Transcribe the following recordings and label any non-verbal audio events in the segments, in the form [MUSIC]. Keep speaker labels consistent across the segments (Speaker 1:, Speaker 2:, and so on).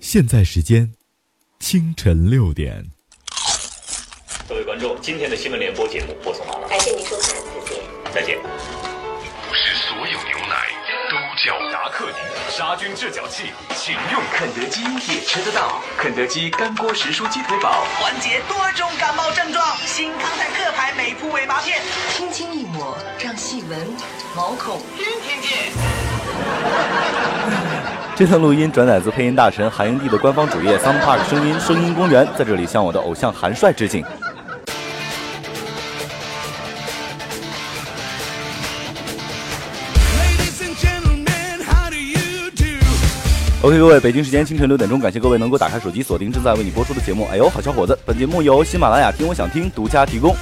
Speaker 1: 现在时间清晨六点。
Speaker 2: 各位观众，今天的新闻联播节目播送完了，
Speaker 3: 感谢您收看，再见。
Speaker 2: 再见。
Speaker 4: 不是所有牛奶都叫达克宁杀菌治脚气，请用肯德基也吃得到。肯德基干锅时蔬鸡腿堡，
Speaker 5: 缓解多种感冒症状。新康泰克牌美肤尾巴片，
Speaker 6: 轻轻一抹，让细纹、毛孔
Speaker 5: 天天见。[LAUGHS]
Speaker 7: 这段录音转载自配音大神韩英帝的官方主页 Sound Park 声音声音公园，在这里向我的偶像韩帅致敬。OK，各位，北京时间清晨六点钟，感谢各位能够打开手机锁定正在为你播出的节目。哎呦，好小伙子！本节目由喜马拉雅听我想听独家提供。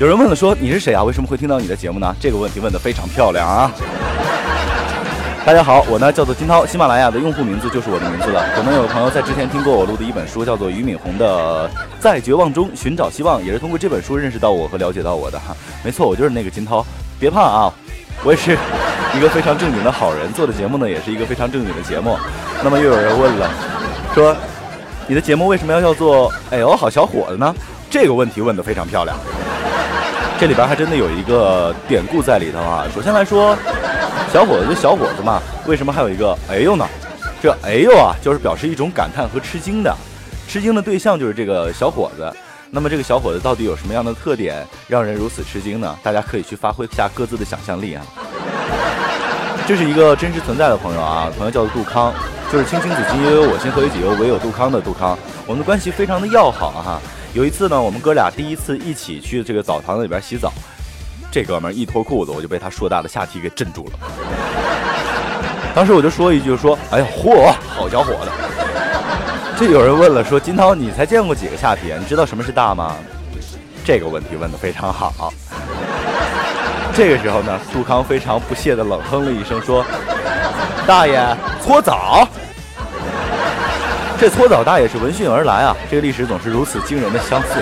Speaker 7: 有人问了，说你是谁啊？为什么会听到你的节目呢？这个问题问得非常漂亮啊！大家好，我呢叫做金涛，喜马拉雅的用户名字就是我的名字了。可能有朋友在之前听过我录的一本书，叫做俞敏洪的《在绝望中寻找希望》，也是通过这本书认识到我和了解到我的哈。没错，我就是那个金涛，别怕啊，我也是一个非常正经的好人，做的节目呢也是一个非常正经的节目。那么又有人问了，说你的节目为什么要叫做“哎呦好小伙子”呢？这个问题问得非常漂亮，这里边还真的有一个典故在里头啊。首先来说。小伙子就小伙子嘛，为什么还有一个哎呦呢？这哎呦啊，就是表示一种感叹和吃惊的，吃惊的对象就是这个小伙子。那么这个小伙子到底有什么样的特点，让人如此吃惊呢？大家可以去发挥一下各自的想象力啊。这是一个真实存在的朋友啊，朋友叫做杜康，就是青青子衿，悠悠我心，何以解忧，唯有杜康的杜康。我们的关系非常的要好哈。有一次呢，我们哥俩第一次一起去这个澡堂子里边洗澡。这哥们一脱裤子，我就被他硕大的下体给镇住了。当时我就说一句说：“哎呀，嚯，好小伙子！”这有人问了，说：“金涛，你才见过几个下体？你知道什么是大吗？”这个问题问的非常好。这个时候呢，杜康非常不屑的冷哼了一声，说：“大爷，搓澡。”这搓澡大爷是闻讯而来啊！这个历史总是如此惊人的相似。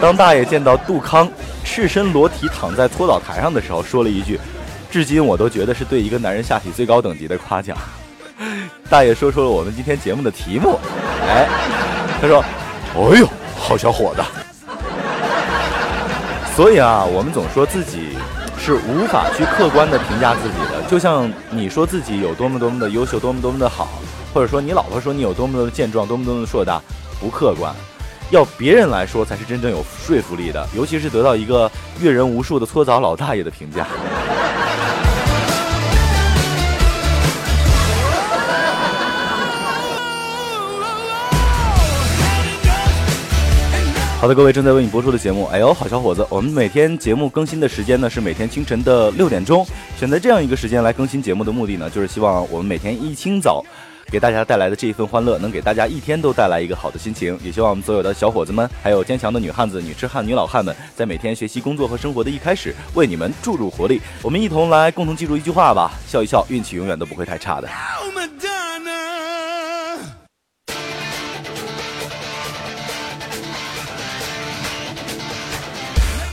Speaker 7: 当大爷见到杜康。赤身裸体躺在搓澡台上的时候，说了一句，至今我都觉得是对一个男人下体最高等级的夸奖。[LAUGHS] 大爷说出了我们今天节目的题目，哎，他说：“哎呦，好小伙子。”所以啊，我们总说自己是无法去客观的评价自己的，就像你说自己有多么多么的优秀，多么多么的好，或者说你老婆说你有多么多么的健壮，多么多么的硕大，不客观。要别人来说才是真正有说服力的，尤其是得到一个阅人无数的搓澡老大爷的评价。好的，各位正在为你播出的节目，哎呦，好小伙子！我们每天节目更新的时间呢是每天清晨的六点钟，选择这样一个时间来更新节目的目的呢，就是希望我们每天一清早。给大家带来的这一份欢乐，能给大家一天都带来一个好的心情。也希望我们所有的小伙子们，还有坚强的女汉子、女痴汉、女老汉们，在每天学习、工作和生活的一开始，为你们注入活力。我们一同来共同记住一句话吧：笑一笑，运气永远都不会太差的。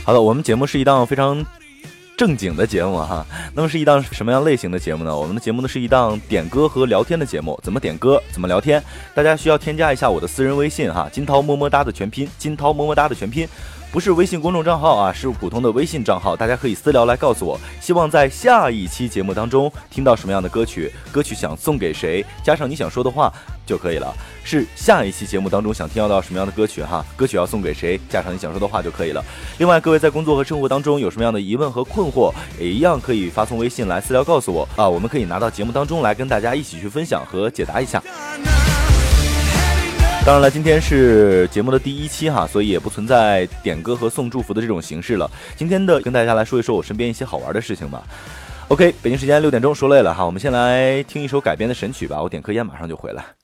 Speaker 7: 好的，我们节目是一档非常。正经的节目哈，那么是一档什么样类型的节目呢？我们的节目呢是一档点歌和聊天的节目。怎么点歌？怎么聊天？大家需要添加一下我的私人微信哈，金涛么么哒的全拼，金涛么么哒的全拼。不是微信公众账号啊，是普通的微信账号，大家可以私聊来告诉我，希望在下一期节目当中听到什么样的歌曲，歌曲想送给谁，加上你想说的话就可以了。是下一期节目当中想听到什么样的歌曲哈，歌曲要送给谁，加上你想说的话就可以了。另外，各位在工作和生活当中有什么样的疑问和困惑，也一样可以发送微信来私聊告诉我啊，我们可以拿到节目当中来跟大家一起去分享和解答一下。当然了，今天是节目的第一期哈，所以也不存在点歌和送祝福的这种形式了。今天的跟大家来说一说我身边一些好玩的事情吧。OK，北京时间六点钟，说累了哈，我们先来听一首改编的神曲吧。我点颗烟，马上就回来。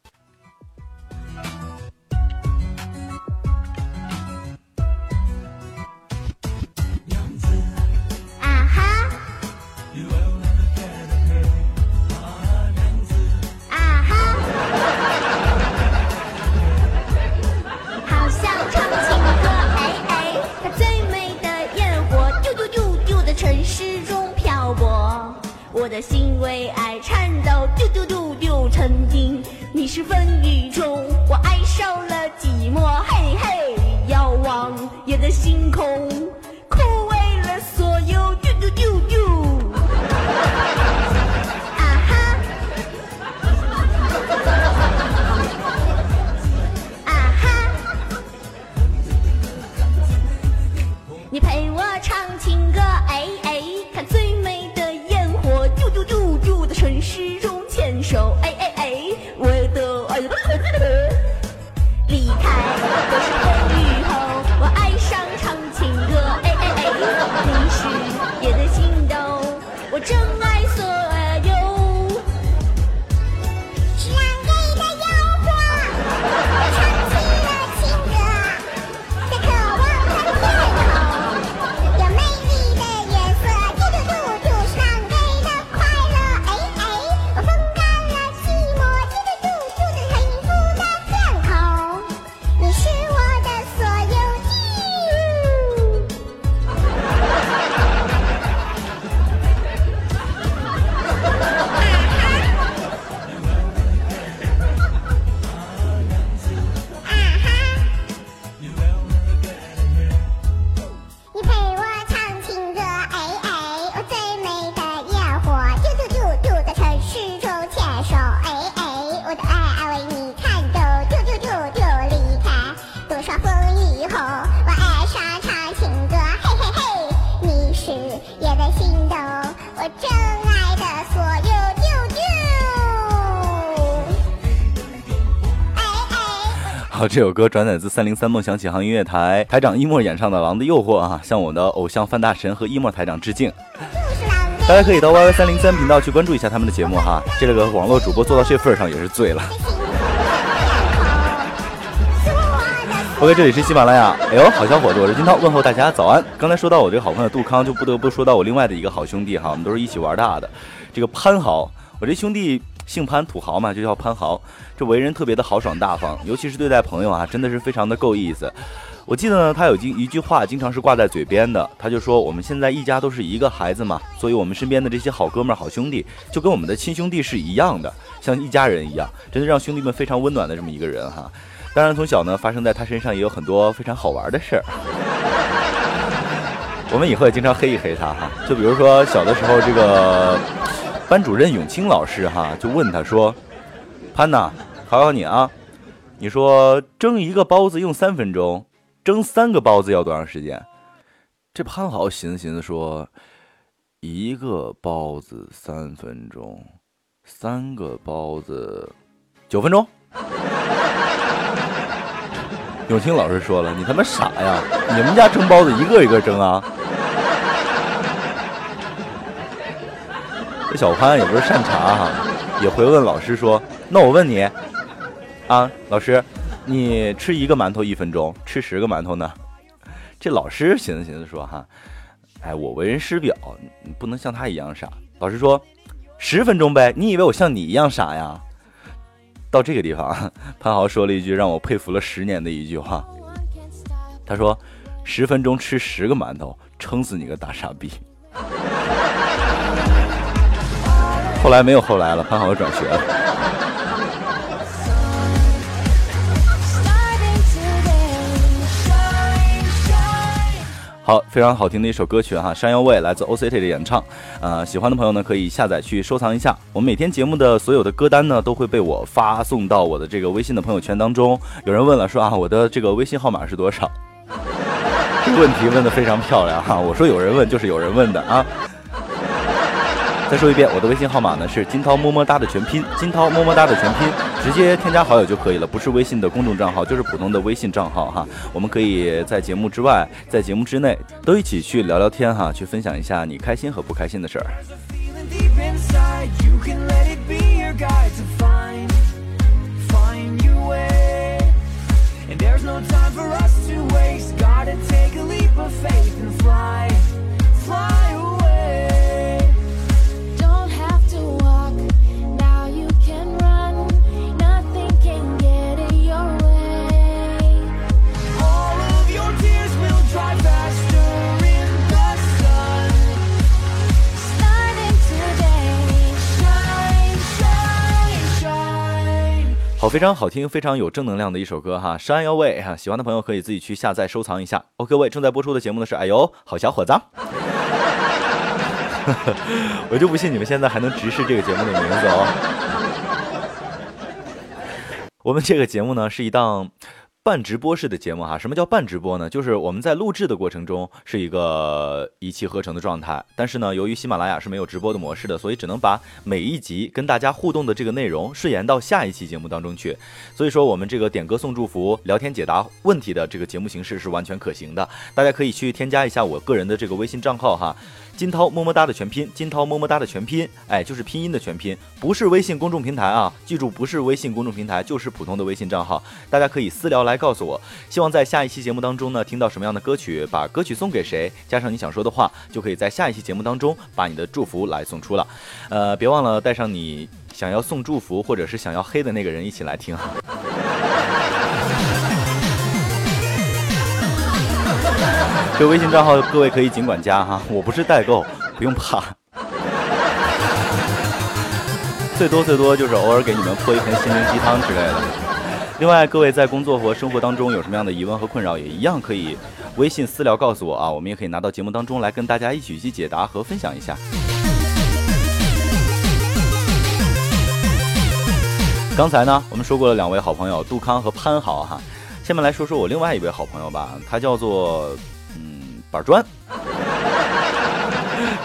Speaker 7: 这首歌转载自三零三梦想启航音乐台台长一莫演唱的《狼的诱惑》啊，向我的偶像范大神和一莫台长致敬。大家可以到 YY 三零三频道去关注一下他们的节目哈。这个网络主播做到这份上也是醉了。OK，这里是喜马拉雅。哎呦，好小伙子，我是金涛，问候大家早安。刚才说到我这个好朋友杜康，就不得不说到我另外的一个好兄弟哈，我们都是一起玩大的。这个潘豪，我这兄弟姓潘，土豪嘛，就叫潘豪。这为人特别的豪爽大方，尤其是对待朋友啊，真的是非常的够意思。我记得呢，他有句一句话，经常是挂在嘴边的，他就说我们现在一家都是一个孩子嘛，所以我们身边的这些好哥们儿、好兄弟，就跟我们的亲兄弟是一样的，像一家人一样，真的让兄弟们非常温暖的这么一个人哈。当然，从小呢，发生在他身上也有很多非常好玩的事儿。我们以后也经常黑一黑他哈，就比如说小的时候，这个班主任永清老师哈，就问他说：“潘呐，考考你啊，你说蒸一个包子用三分钟，蒸三个包子要多长时间？”这潘豪寻思寻思说：“一个包子三分钟，三个包子九分钟。” [LAUGHS] 永清老师说了：“你他妈傻呀！你们家蒸包子一个一个蒸啊？”这小潘也不是善茬哈，也回问老师说：“那我问你，啊，老师，你吃一个馒头一分钟，吃十个馒头呢？”这老师寻思寻思说：“哈，哎，我为人师表，你不能像他一样傻。”老师说：“十分钟呗，你以为我像你一样傻呀？”到这个地方，潘豪说了一句让我佩服了十年的一句话，他说：“十分钟吃十个馒头，撑死你个大傻逼。”后来没有后来了，潘豪转学了。好，非常好听的一首歌曲哈，《山腰味》来自 OCT 的演唱，呃，喜欢的朋友呢可以下载去收藏一下。我们每天节目的所有的歌单呢都会被我发送到我的这个微信的朋友圈当中。有人问了说啊，我的这个微信号码是多少？[LAUGHS] 问题问的非常漂亮哈，我说有人问就是有人问的啊。再说一遍，我的微信号码呢是金涛么么哒的全拼，金涛么么哒的全拼，直接添加好友就可以了，不是微信的公众账号，就是普通的微信账号哈。我们可以在节目之外，在节目之内都一起去聊聊天哈，去分享一下你开心和不开心的事儿。非常好听，非常有正能量的一首歌哈，《山腰味》哈，喜欢的朋友可以自己去下载收藏一下。OK，位正在播出的节目呢是，哎呦，好小伙子，[LAUGHS] 我就不信你们现在还能直视这个节目的名字哦。我们这个节目呢是一档。半直播式的节目哈，什么叫半直播呢？就是我们在录制的过程中是一个一气呵成的状态，但是呢，由于喜马拉雅是没有直播的模式的，所以只能把每一集跟大家互动的这个内容顺延到下一期节目当中去。所以说，我们这个点歌送祝福、聊天解答问题的这个节目形式是完全可行的。大家可以去添加一下我个人的这个微信账号哈。金涛么么哒的全拼，金涛么么哒的全拼，哎，就是拼音的全拼，不是微信公众平台啊，记住不是微信公众平台，就是普通的微信账号，大家可以私聊来告诉我。希望在下一期节目当中呢，听到什么样的歌曲，把歌曲送给谁，加上你想说的话，就可以在下一期节目当中把你的祝福来送出了。呃，别忘了带上你想要送祝福或者是想要黑的那个人一起来听。这微信账号各位可以尽管加哈，我不是代购，不用怕。最多最多就是偶尔给你们泼一盆心灵鸡汤之类的。另外，各位在工作和生活当中有什么样的疑问和困扰，也一样可以微信私聊告诉我啊，我们也可以拿到节目当中来跟大家一起去解答和分享一下。刚才呢，我们说过了两位好朋友杜康和潘豪哈，下面来说说我另外一位好朋友吧，他叫做。板砖，[LAUGHS]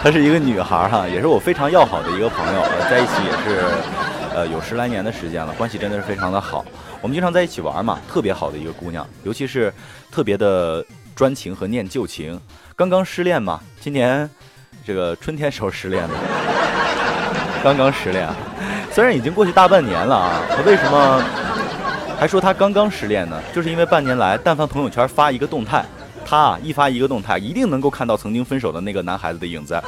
Speaker 7: 她是一个女孩哈，也是我非常要好的一个朋友，在一起也是，呃，有十来年的时间了，关系真的是非常的好。我们经常在一起玩嘛，特别好的一个姑娘，尤其是特别的专情和念旧情。刚刚失恋嘛，今年这个春天时候失恋的，刚刚失恋，虽然已经过去大半年了啊，可为什么还说她刚刚失恋呢？就是因为半年来，但凡朋友圈发一个动态。他啊一发一个动态，一定能够看到曾经分手的那个男孩子的影子，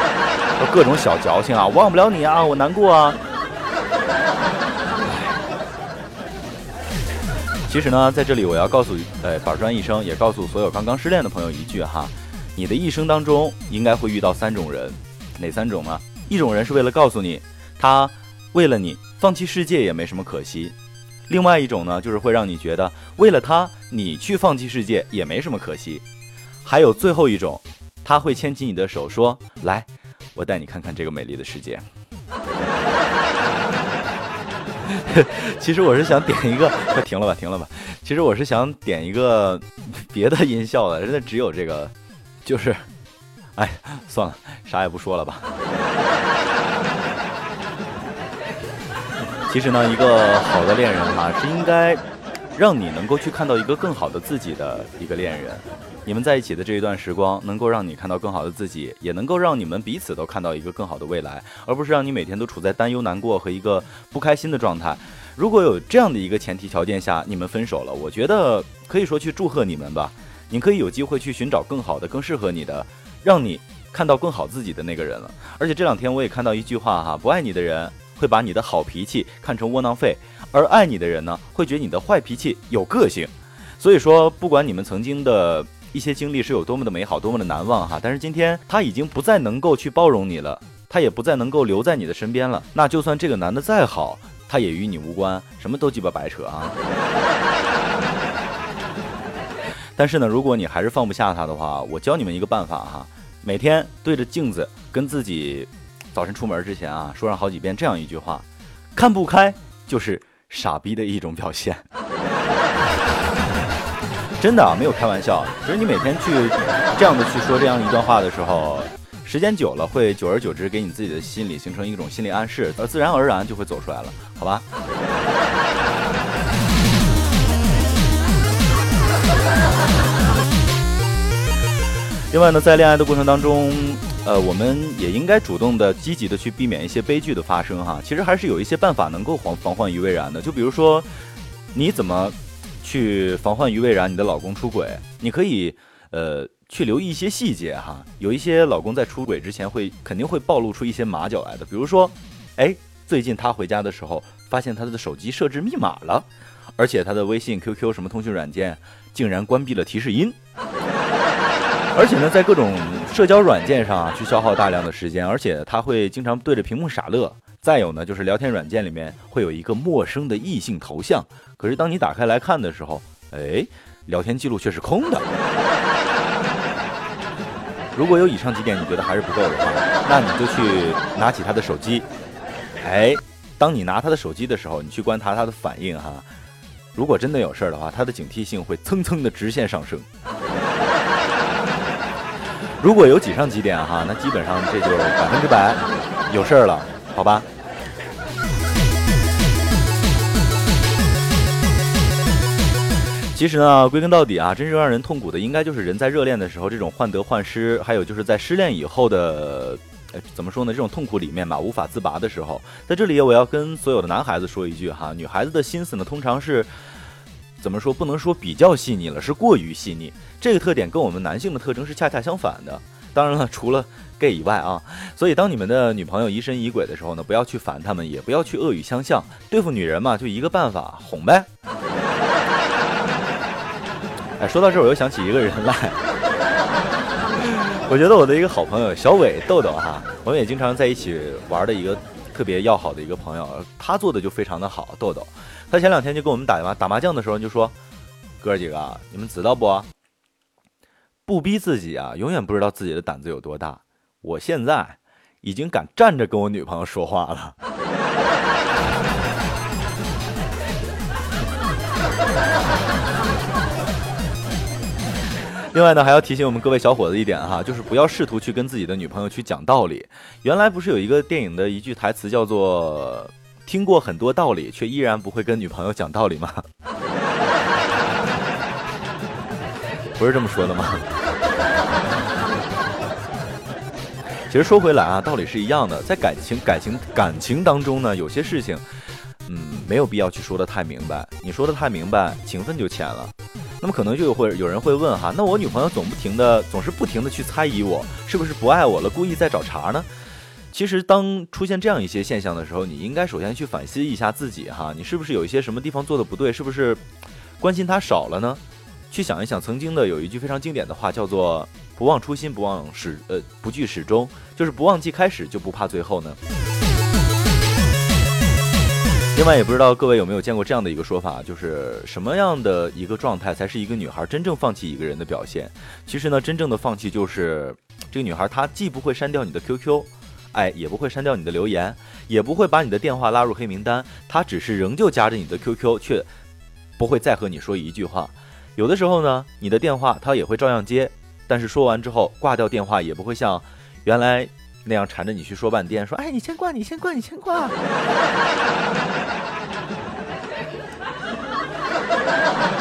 Speaker 7: [LAUGHS] 各种小矫情啊，忘不了你啊，我难过啊。其实呢，在这里我要告诉呃板砖一生，也告诉所有刚刚失恋的朋友一句哈，你的一生当中应该会遇到三种人，哪三种呢？一种人是为了告诉你，他为了你放弃世界也没什么可惜。另外一种呢，就是会让你觉得为了他，你去放弃世界也没什么可惜。还有最后一种，他会牵起你的手说：“来，我带你看看这个美丽的世界。[LAUGHS] ”其实我是想点一个，快 [LAUGHS] 停了吧，停了吧。其实我是想点一个别的音效的，真的只有这个，就是，哎，算了，啥也不说了吧。其实呢，一个好的恋人哈，是应该让你能够去看到一个更好的自己的一个恋人。你们在一起的这一段时光，能够让你看到更好的自己，也能够让你们彼此都看到一个更好的未来，而不是让你每天都处在担忧、难过和一个不开心的状态。如果有这样的一个前提条件下，你们分手了，我觉得可以说去祝贺你们吧。你可以有机会去寻找更好的、更适合你的，让你看到更好自己的那个人了。而且这两天我也看到一句话哈，不爱你的人。会把你的好脾气看成窝囊废，而爱你的人呢，会觉得你的坏脾气有个性。所以说，不管你们曾经的一些经历是有多么的美好，多么的难忘哈，但是今天他已经不再能够去包容你了，他也不再能够留在你的身边了。那就算这个男的再好，他也与你无关，什么都鸡巴白扯啊。但是呢，如果你还是放不下他的话，我教你们一个办法哈，每天对着镜子跟自己。早晨出门之前啊，说上好几遍这样一句话：看不开就是傻逼的一种表现。[LAUGHS] 真的啊没有开玩笑，其实你每天去这样的去说这样一段话的时候，时间久了会久而久之给你自己的心理形成一种心理暗示，而自然而然就会走出来了，好吧？另外呢，在恋爱的过程当中。呃，我们也应该主动的、积极的去避免一些悲剧的发生哈。其实还是有一些办法能够防防患于未然的。就比如说，你怎么去防患于未然？你的老公出轨，你可以呃去留意一些细节哈。有一些老公在出轨之前会肯定会暴露出一些马脚来的。比如说，哎，最近他回家的时候发现他的手机设置密码了，而且他的微信、QQ 什么通讯软件竟然关闭了提示音。[LAUGHS] 而且呢，在各种社交软件上啊，去消耗大量的时间，而且他会经常对着屏幕傻乐，再有呢，就是聊天软件里面会有一个陌生的异性头像，可是当你打开来看的时候，哎，聊天记录却是空的。如果有以上几点你觉得还是不够的话，那你就去拿起他的手机，哎，当你拿他的手机的时候，你去观察他的反应哈。如果真的有事儿的话，他的警惕性会蹭蹭的直线上升。如果有以上几点哈，那基本上这就百分之百有事儿了，好吧？其实呢，归根到底啊，真正让人痛苦的，应该就是人在热恋的时候这种患得患失，还有就是在失恋以后的，呃，怎么说呢？这种痛苦里面吧，无法自拔的时候，在这里我要跟所有的男孩子说一句哈，女孩子的心思呢，通常是怎么说？不能说比较细腻了，是过于细腻。这个特点跟我们男性的特征是恰恰相反的。当然了，除了 gay 以外啊，所以当你们的女朋友疑神疑鬼的时候呢，不要去烦他们，也不要去恶语相向。对付女人嘛，就一个办法，哄呗。哎，说到这儿，我又想起一个人来。[LAUGHS] 我觉得我的一个好朋友小伟豆豆哈，我们也经常在一起玩的一个特别要好的一个朋友，他做的就非常的好。豆豆，他前两天就跟我们打麻打麻将的时候就说：“哥几个，你们知道不？不逼自己啊，永远不知道自己的胆子有多大。我现在已经敢站着跟我女朋友说话了。” [LAUGHS] 另外呢，还要提醒我们各位小伙子一点哈，就是不要试图去跟自己的女朋友去讲道理。原来不是有一个电影的一句台词叫做“听过很多道理，却依然不会跟女朋友讲道理”吗？[LAUGHS] 不是这么说的吗？其实说回来啊，道理是一样的，在感情、感情、感情当中呢，有些事情，嗯，没有必要去说的太明白。你说的太明白，情分就浅了。那么可能就会有人会问哈，那我女朋友总不停的总是不停的去猜疑我，是不是不爱我了，故意在找茬呢？其实当出现这样一些现象的时候，你应该首先去反思一下自己哈，你是不是有一些什么地方做的不对，是不是关心她少了呢？去想一想，曾经的有一句非常经典的话叫做“不忘初心，不忘始呃不惧始终”，就是不忘记开始，就不怕最后呢。另外也不知道各位有没有见过这样的一个说法，就是什么样的一个状态才是一个女孩真正放弃一个人的表现？其实呢，真正的放弃就是这个女孩她既不会删掉你的 QQ，哎，也不会删掉你的留言，也不会把你的电话拉入黑名单，她只是仍旧加着你的 QQ，却不会再和你说一句话。有的时候呢，你的电话她也会照样接，但是说完之后挂掉电话，也不会像原来。那样缠着你去说半天，说哎，你先挂，你先挂，你先挂。[LAUGHS]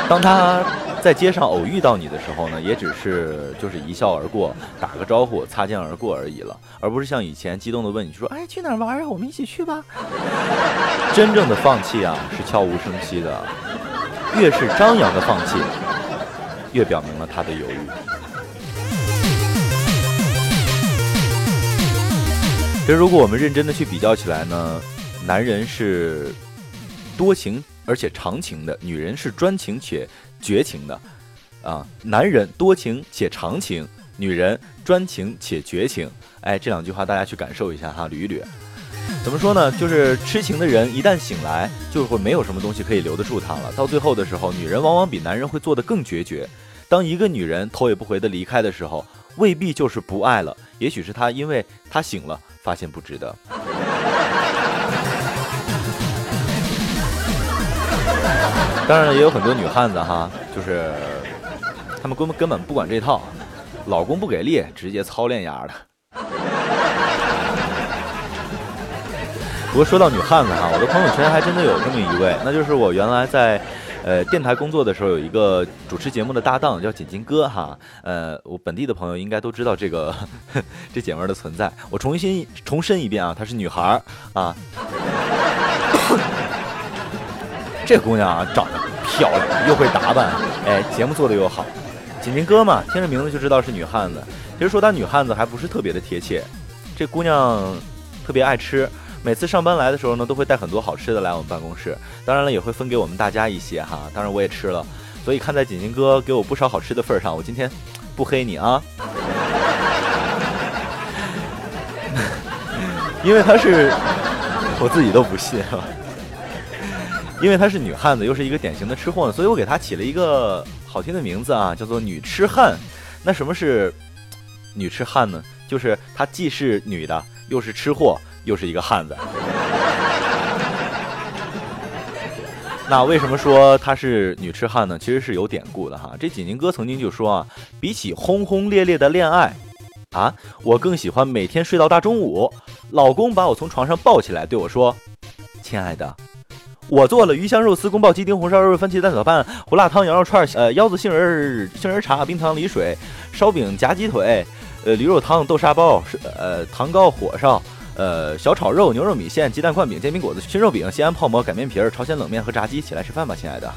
Speaker 7: 当他在街上偶遇到你的时候呢，也只是就是一笑而过，打个招呼，擦肩而过而已了，而不是像以前激动的问你说，哎，去哪儿玩啊？我们一起去吧。真正的放弃啊，是悄无声息的，越是张扬的放弃，越表明了他的犹豫。其实，如果我们认真的去比较起来呢，男人是多情而且长情的，女人是专情且绝情的，啊，男人多情且长情，女人专情且绝情。哎，这两句话大家去感受一下哈，捋一捋。怎么说呢？就是痴情的人一旦醒来，就会没有什么东西可以留得住他了。到最后的时候，女人往往比男人会做得更决绝。当一个女人头也不回的离开的时候，未必就是不爱了，也许是她因为她醒了。发现不值得。当然了，也有很多女汉子哈，就是他们根本根本不管这套，老公不给力，直接操练丫的。不过说到女汉子哈，我的朋友圈还真的有这么一位，那就是我原来在。呃，电台工作的时候有一个主持节目的搭档叫锦金哥哈，呃，我本地的朋友应该都知道这个 [LAUGHS] 这姐妹的存在。我重新重申一遍啊，她是女孩儿啊，[COUGHS] 这姑娘啊长得漂亮，又会打扮，哎，节目做的又好。锦金哥嘛，听着名字就知道是女汉子。其实说她女汉子还不是特别的贴切，这姑娘特别爱吃。每次上班来的时候呢，都会带很多好吃的来我们办公室，当然了，也会分给我们大家一些哈。当然我也吃了，所以看在锦锦哥给我不少好吃的份上，我今天不黑你啊，[LAUGHS] 因为他是我自己都不信啊。因为她是女汉子，又是一个典型的吃货呢，所以我给她起了一个好听的名字啊，叫做女痴汉。那什么是女痴汉呢？就是她既是女的，又是吃货，又是一个汉子。[LAUGHS] 那为什么说她是女痴汉呢？其实是有典故的哈。这锦宁哥曾经就说啊，比起轰轰烈烈的恋爱，啊，我更喜欢每天睡到大中午，老公把我从床上抱起来，对我说：“亲爱的，我做了鱼香肉丝、宫爆鸡丁、红烧肉、番茄蛋炒饭、胡辣汤、羊肉串、呃腰子杏仁杏仁茶、冰糖梨水、烧饼夹鸡腿、呃驴肉汤、豆沙包、呃糖糕火烧。”呃，小炒肉、牛肉米线、鸡蛋灌饼、煎饼果子、熏肉饼、西安泡馍、擀面皮儿、朝鲜冷面和炸鸡，起来吃饭吧，亲爱的。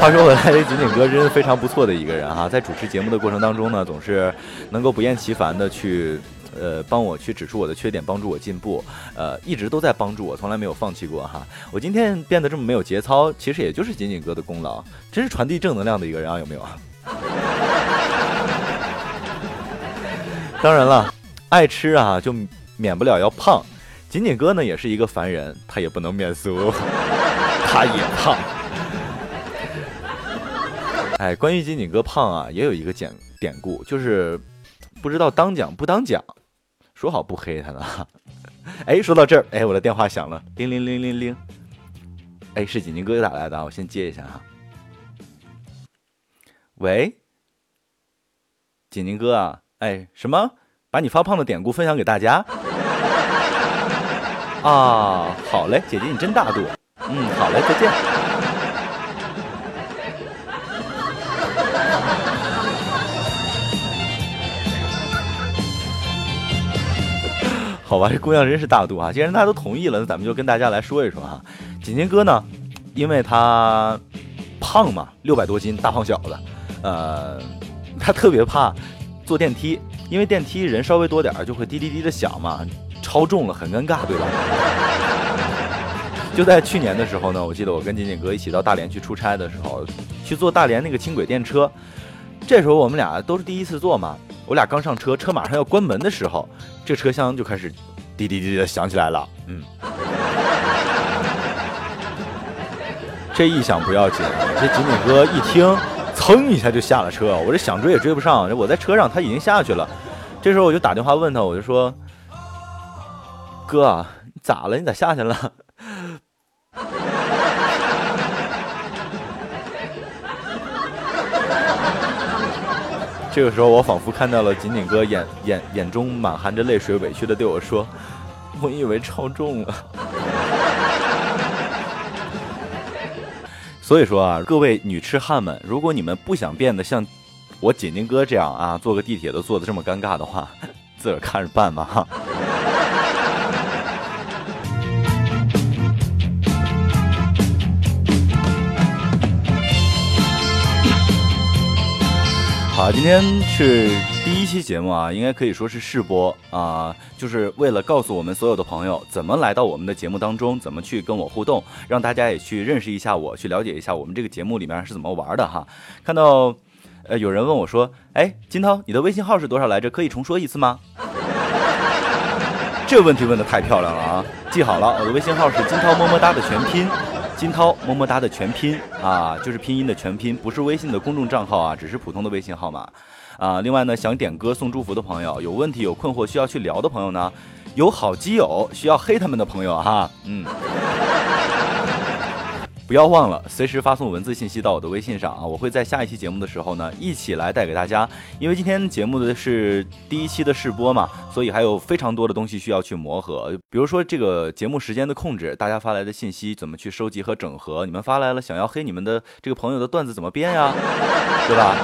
Speaker 7: 话说回来，这锦锦哥真是非常不错的一个人哈，在主持节目的过程当中呢，总是能够不厌其烦的去，呃，帮我去指出我的缺点，帮助我进步，呃，一直都在帮助我，从来没有放弃过哈。我今天变得这么没有节操，其实也就是锦锦哥的功劳，真是传递正能量的一个人啊，有没有？[LAUGHS] 当然了，爱吃啊，就免不了要胖。仅仅哥呢，也是一个凡人，他也不能免俗，[LAUGHS] 他也胖。哎，关于仅仅哥胖啊，也有一个典典故，就是不知道当讲不当讲，说好不黑他呢。[LAUGHS] 哎，说到这儿，哎，我的电话响了，铃铃铃铃铃。哎，是锦锦哥打来的，我先接一下啊。喂，锦锦哥啊。哎，什么？把你发胖的典故分享给大家？啊，好嘞，姐姐你真大度。嗯，好嘞，再见。好吧，这姑娘真是大度啊！既然大家都同意了，那咱们就跟大家来说一说哈。锦锦哥呢，因为他胖嘛，六百多斤大胖小子，呃，他特别怕。坐电梯，因为电梯人稍微多点儿就会滴滴滴的响嘛，超重了很尴尬，对吧？[LAUGHS] 就在去年的时候呢，我记得我跟锦锦哥一起到大连去出差的时候，去坐大连那个轻轨电车，这时候我们俩都是第一次坐嘛，我俩刚上车，车马上要关门的时候，这车厢就开始滴滴滴的响起来了，嗯，这一响不要紧，这锦锦哥一听。噌一下就下了车，我这想追也追不上。我在车上，他已经下去了。这时候我就打电话问他，我就说：“哥，你咋了？你咋下去了？”这个时候，我仿佛看到了锦锦哥眼眼眼中满含着泪水，委屈的对我说：“我以为超重了。”所以说啊，各位女痴汉们，如果你们不想变得像我锦宁哥这样啊，坐个地铁都坐的这么尴尬的话，自个儿看着办吧哈。啊，今天是第一期节目啊，应该可以说是试播啊，就是为了告诉我们所有的朋友怎么来到我们的节目当中，怎么去跟我互动，让大家也去认识一下我，去了解一下我们这个节目里面是怎么玩的哈。看到，呃，有人问我说，哎，金涛，你的微信号是多少来着？可以重说一次吗？这问题问的太漂亮了啊！记好了，我的微信号是金涛么么哒的全拼。金涛么么哒的全拼啊，就是拼音的全拼，不是微信的公众账号啊，只是普通的微信号码啊。另外呢，想点歌送祝福的朋友，有问题有困惑需要去聊的朋友呢，有好基友需要黑他们的朋友哈，嗯。不要忘了随时发送文字信息到我的微信上啊！我会在下一期节目的时候呢，一起来带给大家。因为今天节目的是第一期的试播嘛，所以还有非常多的东西需要去磨合。比如说这个节目时间的控制，大家发来的信息怎么去收集和整合？你们发来了想要黑你们的这个朋友的段子怎么编呀？对吧？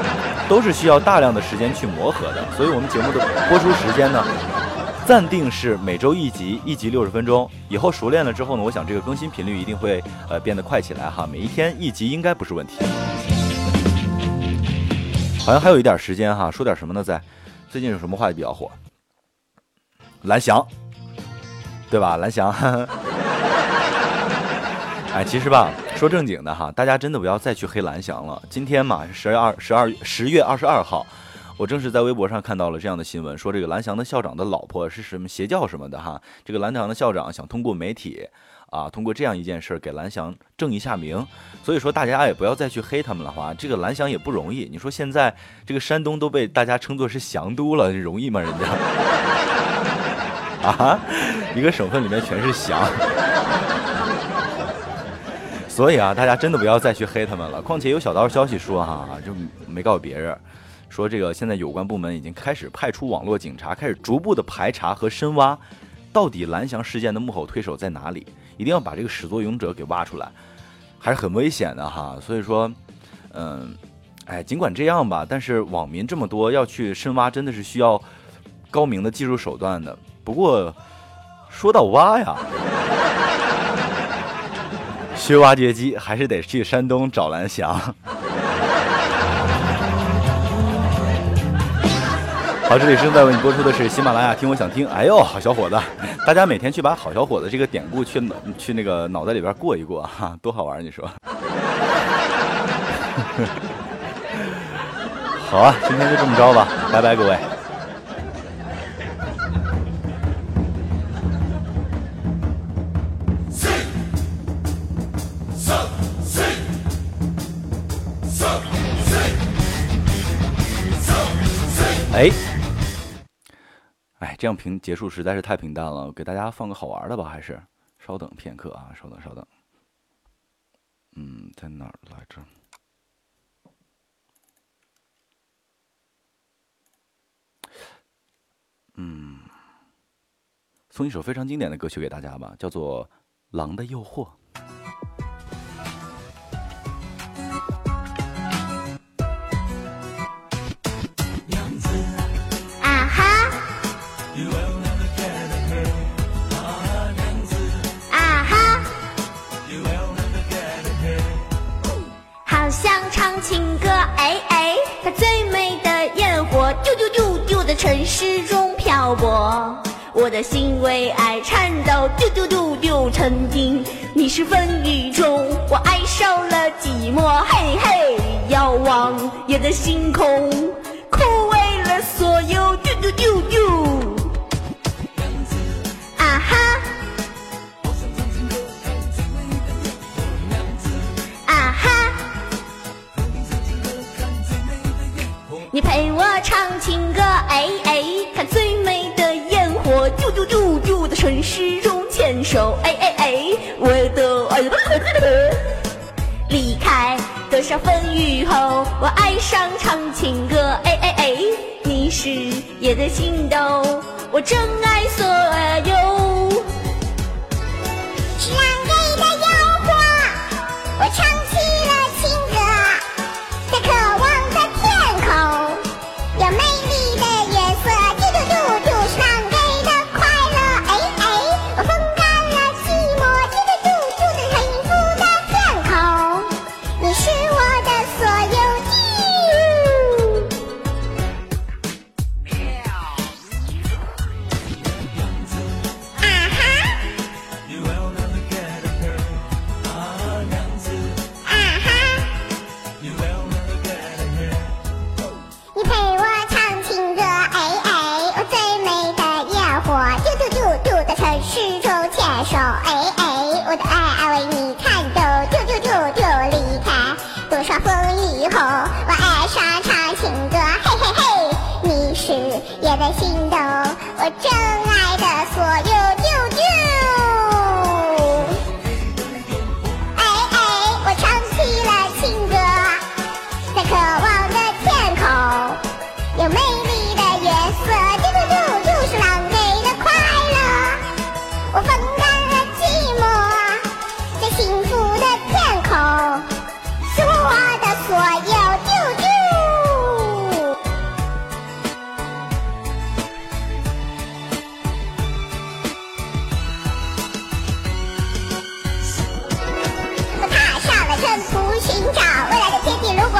Speaker 7: 都是需要大量的时间去磨合的。所以我们节目的播出时间呢？暂定是每周一集，一集六十分钟。以后熟练了之后呢，我想这个更新频率一定会呃变得快起来哈。每一天一集应该不是问题。好像还有一点时间哈，说点什么呢？在最近有什么话题比较火？蓝翔，对吧？蓝翔。[LAUGHS] 哎，其实吧，说正经的哈，大家真的不要再去黑蓝翔了。今天嘛是十月二十二十月二十二号。我正是在微博上看到了这样的新闻，说这个蓝翔的校长的老婆是什么邪教什么的哈。这个蓝翔的校长想通过媒体啊，通过这样一件事给蓝翔正一下名。所以说大家也不要再去黑他们了哈。这个蓝翔也不容易，你说现在这个山东都被大家称作是翔都了，容易吗？人家 [LAUGHS] 啊，一个省份里面全是翔。所以啊，大家真的不要再去黑他们了。况且有小道消息说哈，就没告诉别人，说这个现在有关部门已经开始派出网络警察，开始逐步的排查和深挖，到底蓝翔事件的幕后推手在哪里？一定要把这个始作俑者给挖出来，还是很危险的哈。所以说，嗯，哎，尽管这样吧，但是网民这么多，要去深挖真的是需要高明的技术手段的。不过说到挖呀。[LAUGHS] 学挖掘机还是得去山东找蓝翔。好，这里正在为你播出的是喜马拉雅听我想听。哎呦，好小伙子，大家每天去把好小伙子这个典故去去那个脑袋里边过一过哈，多好玩你说？好啊，今天就这么着吧，拜拜各位。哎，哎，这样平结束实在是太平淡了，给大家放个好玩的吧，还是稍等片刻啊，稍等稍等。嗯，在哪来着？嗯，送一首非常经典的歌曲给大家吧，叫做《狼的诱惑》。
Speaker 3: 寂寞，嘿嘿，遥望夜的星空，枯萎了所有，丢丢丢丢，啊哈，啊哈，你陪我唱情歌。哎哎，看最美的烟火，啾啾啾啾在城市中牵手。哎哎风雨后，我爱上唱情歌。哎哎哎，你是夜的星斗，我真爱所有。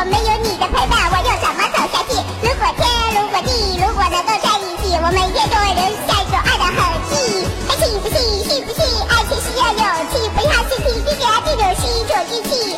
Speaker 8: 没有你的陪伴，我又怎么走下去？如果天，如果地，如果能够在一起，我每天都会留下一种爱的痕迹。爱信不信，信不信？爱情需要勇气，不要心平气和，这种是一种运气。